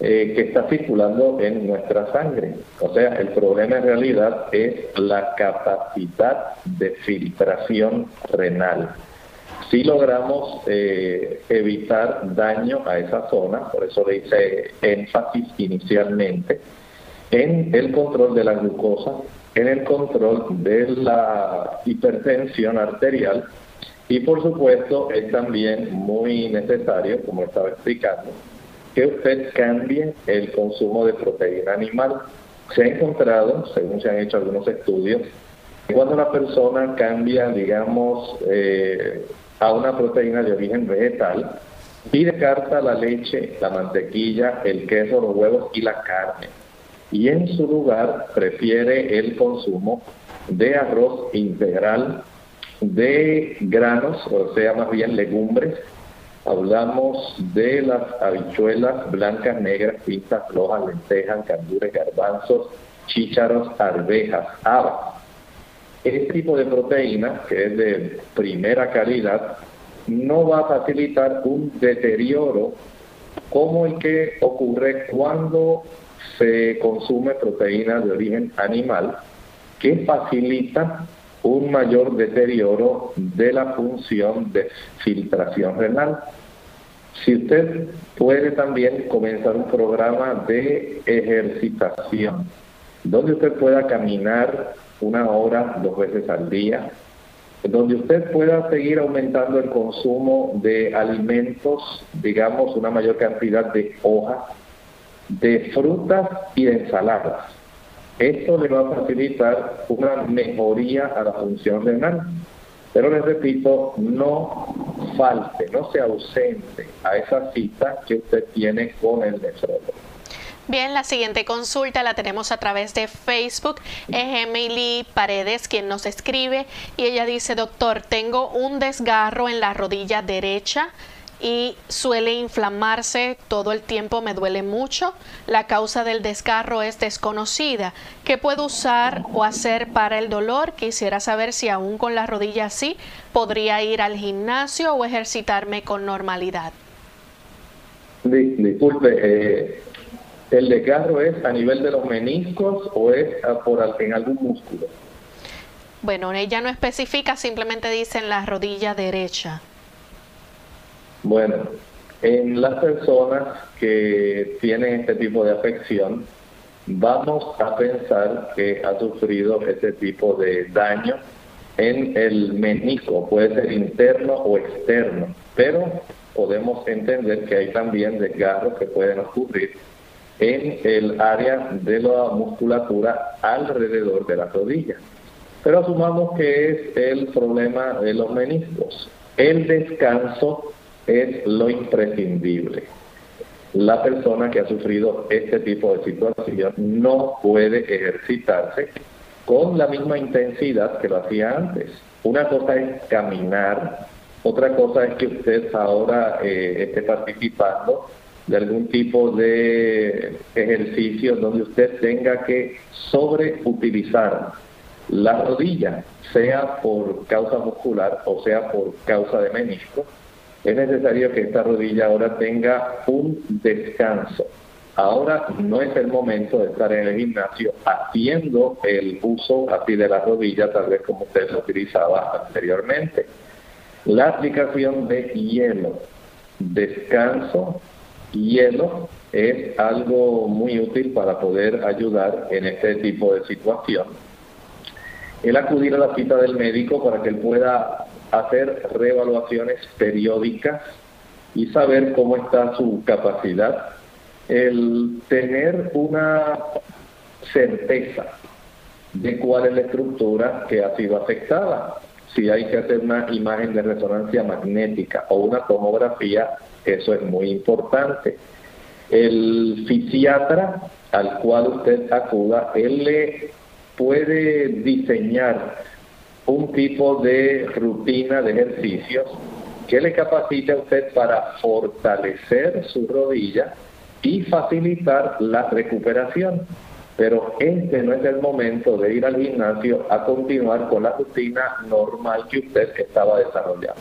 eh, que está circulando en nuestra sangre. O sea, el problema en realidad es la capacidad de filtración renal. Si logramos eh, evitar daño a esa zona, por eso le hice énfasis inicialmente, en el control de la glucosa, en el control de la hipertensión arterial y por supuesto es también muy necesario, como estaba explicando, que usted cambie el consumo de proteína animal. Se ha encontrado, según se han hecho algunos estudios, cuando una persona cambia, digamos, eh, a una proteína de origen vegetal y descarta la leche, la mantequilla, el queso, los huevos y la carne, y en su lugar prefiere el consumo de arroz integral, de granos, o sea, más bien legumbres. Hablamos de las habichuelas blancas, negras, pintas, rojas, lentejas, candures, garbanzos, chícharos, arvejas, habas. Este tipo de proteína, que es de primera calidad, no va a facilitar un deterioro como el que ocurre cuando se consume proteína de origen animal que facilita un mayor deterioro de la función de filtración renal. Si usted puede también comenzar un programa de ejercitación, donde usted pueda caminar una hora, dos veces al día, donde usted pueda seguir aumentando el consumo de alimentos, digamos, una mayor cantidad de hojas, de frutas y de ensaladas. Esto le va a facilitar una mejoría a la función renal. Pero les repito, no falte, no se ausente a esa cita que usted tiene con el nefrólogo. Bien, la siguiente consulta la tenemos a través de Facebook. Es Emily Paredes quien nos escribe y ella dice, doctor, tengo un desgarro en la rodilla derecha y suele inflamarse todo el tiempo, me duele mucho. La causa del desgarro es desconocida. ¿Qué puedo usar o hacer para el dolor? Quisiera saber si aún con la rodilla así podría ir al gimnasio o ejercitarme con normalidad. Disculpe, eh, ¿el desgarro es a nivel de los meniscos o es por, en algún músculo? Bueno, ella no especifica, simplemente dice en la rodilla derecha. Bueno, en las personas que tienen este tipo de afección, vamos a pensar que ha sufrido este tipo de daño en el menisco, puede ser interno o externo, pero podemos entender que hay también desgarros que pueden ocurrir en el área de la musculatura alrededor de la rodilla. Pero asumamos que es el problema de los meniscos. El descanso es lo imprescindible. La persona que ha sufrido este tipo de situación no puede ejercitarse con la misma intensidad que lo hacía antes. Una cosa es caminar, otra cosa es que usted ahora eh, esté participando de algún tipo de ejercicio donde usted tenga que sobreutilizar la rodilla, sea por causa muscular o sea por causa de menisco es necesario que esta rodilla ahora tenga un descanso. Ahora no es el momento de estar en el gimnasio haciendo el uso así de la rodilla, tal vez como usted lo utilizaba anteriormente. La aplicación de hielo, descanso hielo es algo muy útil para poder ayudar en este tipo de situación. El acudir a la cita del médico para que él pueda hacer reevaluaciones periódicas y saber cómo está su capacidad. El tener una certeza de cuál es la estructura que ha sido afectada. Si hay que hacer una imagen de resonancia magnética o una tomografía, eso es muy importante. El fisiatra al cual usted acuda, él le puede diseñar un tipo de rutina de ejercicios que le capacite a usted para fortalecer su rodilla y facilitar la recuperación. Pero este no es el momento de ir al gimnasio a continuar con la rutina normal que usted estaba desarrollando.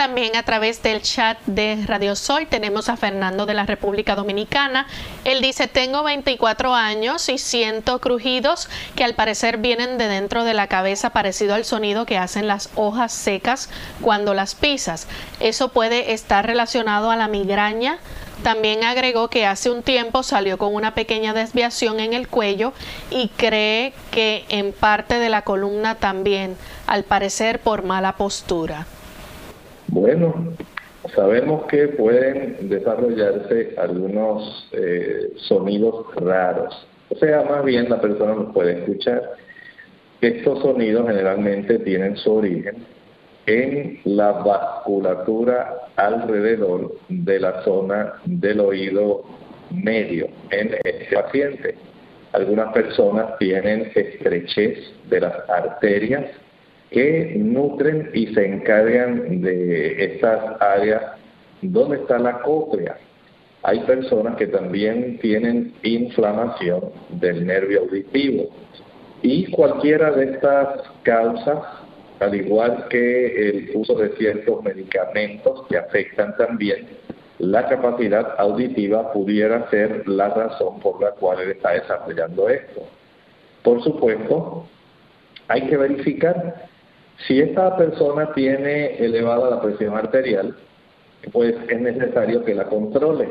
También a través del chat de Radio Sol tenemos a Fernando de la República Dominicana. Él dice, tengo 24 años y siento crujidos que al parecer vienen de dentro de la cabeza parecido al sonido que hacen las hojas secas cuando las pisas. Eso puede estar relacionado a la migraña. También agregó que hace un tiempo salió con una pequeña desviación en el cuello y cree que en parte de la columna también, al parecer por mala postura. Bueno, sabemos que pueden desarrollarse algunos eh, sonidos raros. O sea, más bien la persona nos puede escuchar. Estos sonidos generalmente tienen su origen en la vasculatura alrededor de la zona del oído medio en este paciente. Algunas personas tienen estrechez de las arterias que nutren y se encargan de estas áreas donde está la cóclea. Hay personas que también tienen inflamación del nervio auditivo y cualquiera de estas causas, al igual que el uso de ciertos medicamentos que afectan también la capacidad auditiva, pudiera ser la razón por la cual él está desarrollando esto. Por supuesto, hay que verificar si esta persona tiene elevada la presión arterial, pues es necesario que la controle.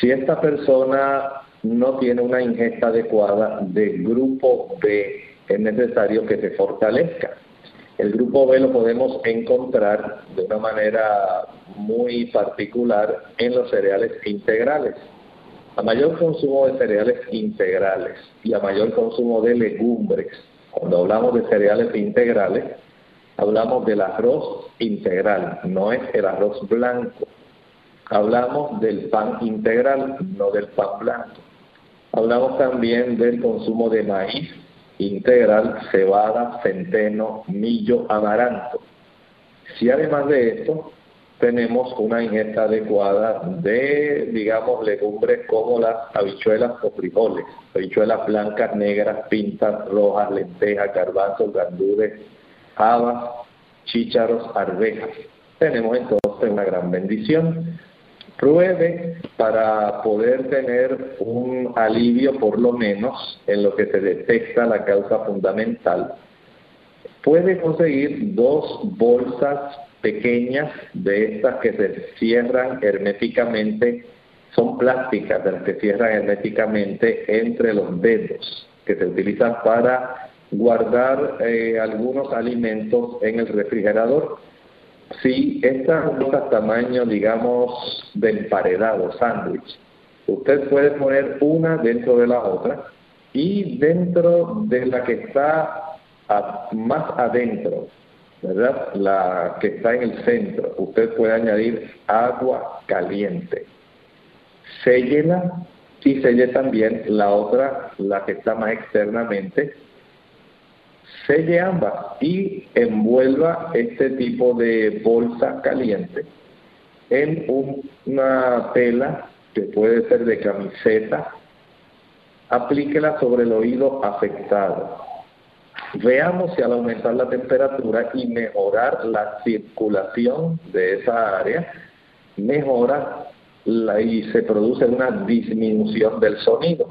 Si esta persona no tiene una ingesta adecuada de grupo B, es necesario que se fortalezca. El grupo B lo podemos encontrar de una manera muy particular en los cereales integrales. A mayor consumo de cereales integrales y a mayor consumo de legumbres, cuando hablamos de cereales integrales, Hablamos del arroz integral, no es el arroz blanco. Hablamos del pan integral, no del pan blanco. Hablamos también del consumo de maíz integral, cebada, centeno, millo, amaranto. Si además de esto tenemos una ingesta adecuada de, digamos, legumbres como las habichuelas o frijoles, habichuelas blancas, negras, pintas, rojas, lentejas, garbanzos, gandules, habas, chícharos, arvejas. Tenemos entonces una gran bendición. Pruebe para poder tener un alivio por lo menos en lo que se detecta la causa fundamental. Puede conseguir dos bolsas pequeñas de estas que se cierran herméticamente, son plásticas de las que cierran herméticamente entre los dedos, que se utilizan para guardar eh, algunos alimentos en el refrigerador. Si estas son tamaño, digamos, de emparedado, sándwich, usted puede poner una dentro de la otra y dentro de la que está más adentro, ¿verdad? La que está en el centro, usted puede añadir agua caliente. Séllela y selle también la otra, la que está más externamente, selle ambas y envuelva este tipo de bolsa caliente en una tela que puede ser de camiseta, aplíquela sobre el oído afectado. Veamos si al aumentar la temperatura y mejorar la circulación de esa área, mejora la, y se produce una disminución del sonido.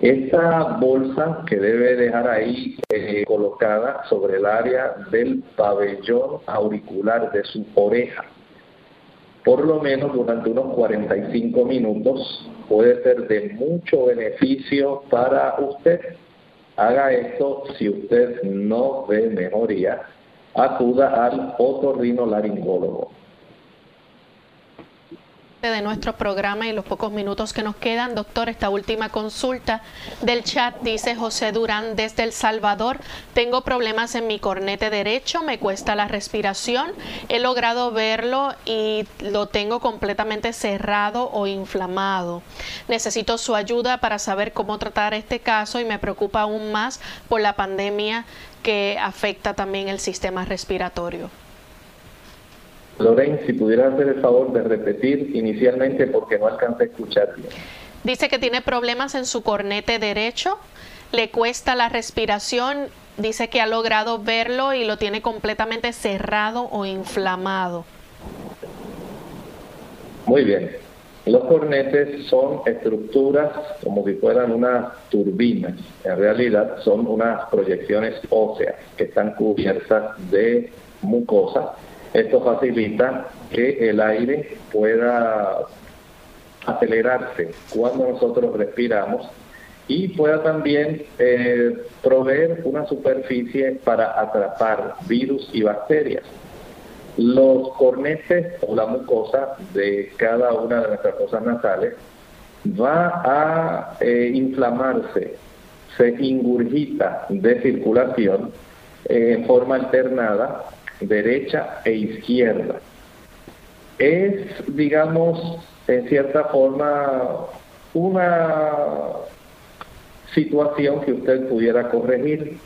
Esta bolsa que debe dejar ahí eh, colocada sobre el área del pabellón auricular de su oreja. por lo menos durante unos 45 minutos puede ser de mucho beneficio para usted. Haga esto si usted no ve mejoría, acuda al otorrinolaringólogo de nuestro programa y los pocos minutos que nos quedan. Doctor, esta última consulta del chat dice José Durán desde El Salvador. Tengo problemas en mi cornete derecho, me cuesta la respiración. He logrado verlo y lo tengo completamente cerrado o inflamado. Necesito su ayuda para saber cómo tratar este caso y me preocupa aún más por la pandemia que afecta también el sistema respiratorio. Lorraine, si pudiera hacer el favor de repetir inicialmente porque no alcancé a escuchar bien. Dice que tiene problemas en su cornete derecho, le cuesta la respiración, dice que ha logrado verlo y lo tiene completamente cerrado o inflamado. Muy bien. Los cornetes son estructuras como si fueran unas turbinas. En realidad son unas proyecciones óseas que están cubiertas de mucosa esto facilita que el aire pueda acelerarse cuando nosotros respiramos y pueda también eh, proveer una superficie para atrapar virus y bacterias. Los cornetes o la mucosa de cada una de nuestras fosas nasales va a eh, inflamarse, se ingurgita de circulación eh, en forma alternada derecha e izquierda. Es, digamos, en cierta forma, una situación que usted pudiera corregir.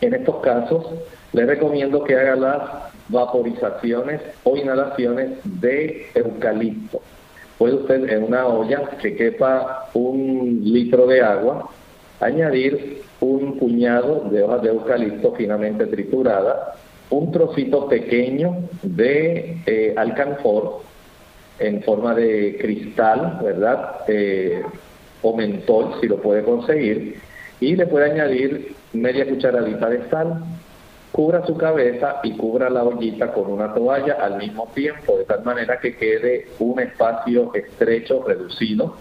En estos casos, le recomiendo que haga las vaporizaciones o inhalaciones de eucalipto. Puede usted en una olla que quepa un litro de agua, añadir un puñado de hojas de eucalipto finamente trituradas, un trocito pequeño de eh, alcanfor en forma de cristal, ¿verdad? Eh, o mentol, si lo puede conseguir, y le puede añadir media cucharadita de sal, cubra su cabeza y cubra la ollita con una toalla al mismo tiempo, de tal manera que quede un espacio estrecho, reducido,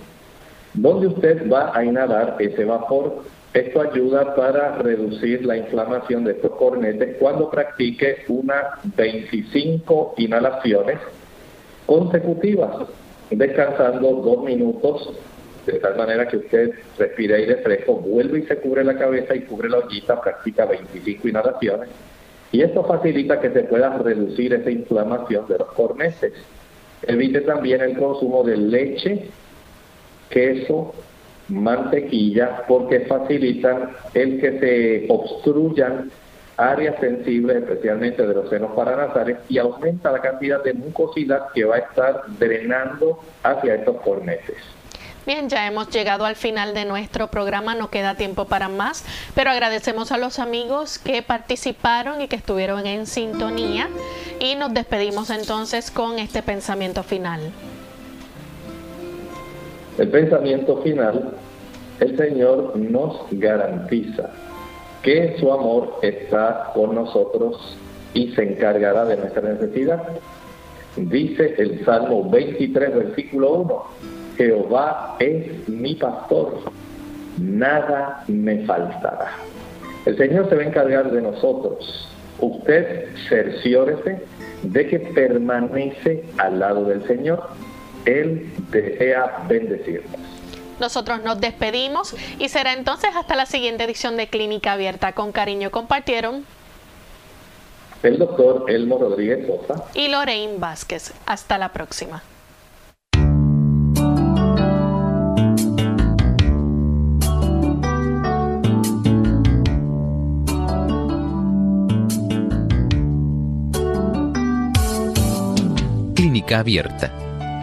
donde usted va a inhalar ese vapor esto ayuda para reducir la inflamación de estos cornetes cuando practique unas 25 inhalaciones consecutivas, descansando dos minutos, de tal manera que usted respire aire fresco, vuelve y se cubre la cabeza y cubre la ollita, practica 25 inhalaciones. Y esto facilita que se pueda reducir esa inflamación de los cornetes. Evite también el consumo de leche, queso, mantequilla porque facilitan el que se obstruyan áreas sensibles, especialmente de los senos paranasales, y aumenta la cantidad de mucosidad que va a estar drenando hacia estos cornetes. Bien, ya hemos llegado al final de nuestro programa, no queda tiempo para más, pero agradecemos a los amigos que participaron y que estuvieron en sintonía y nos despedimos entonces con este pensamiento final. El pensamiento final, el Señor nos garantiza que su amor está con nosotros y se encargará de nuestra necesidad. Dice el Salmo 23, versículo 1, Jehová es mi pastor, nada me faltará. El Señor se va a encargar de nosotros. Usted cerciórese de que permanece al lado del Señor él desea bendecirnos. Nosotros nos despedimos y será entonces hasta la siguiente edición de Clínica Abierta. Con cariño compartieron el doctor Elmo Rodríguez Sosa y Lorraine Vázquez. Hasta la próxima. Clínica Abierta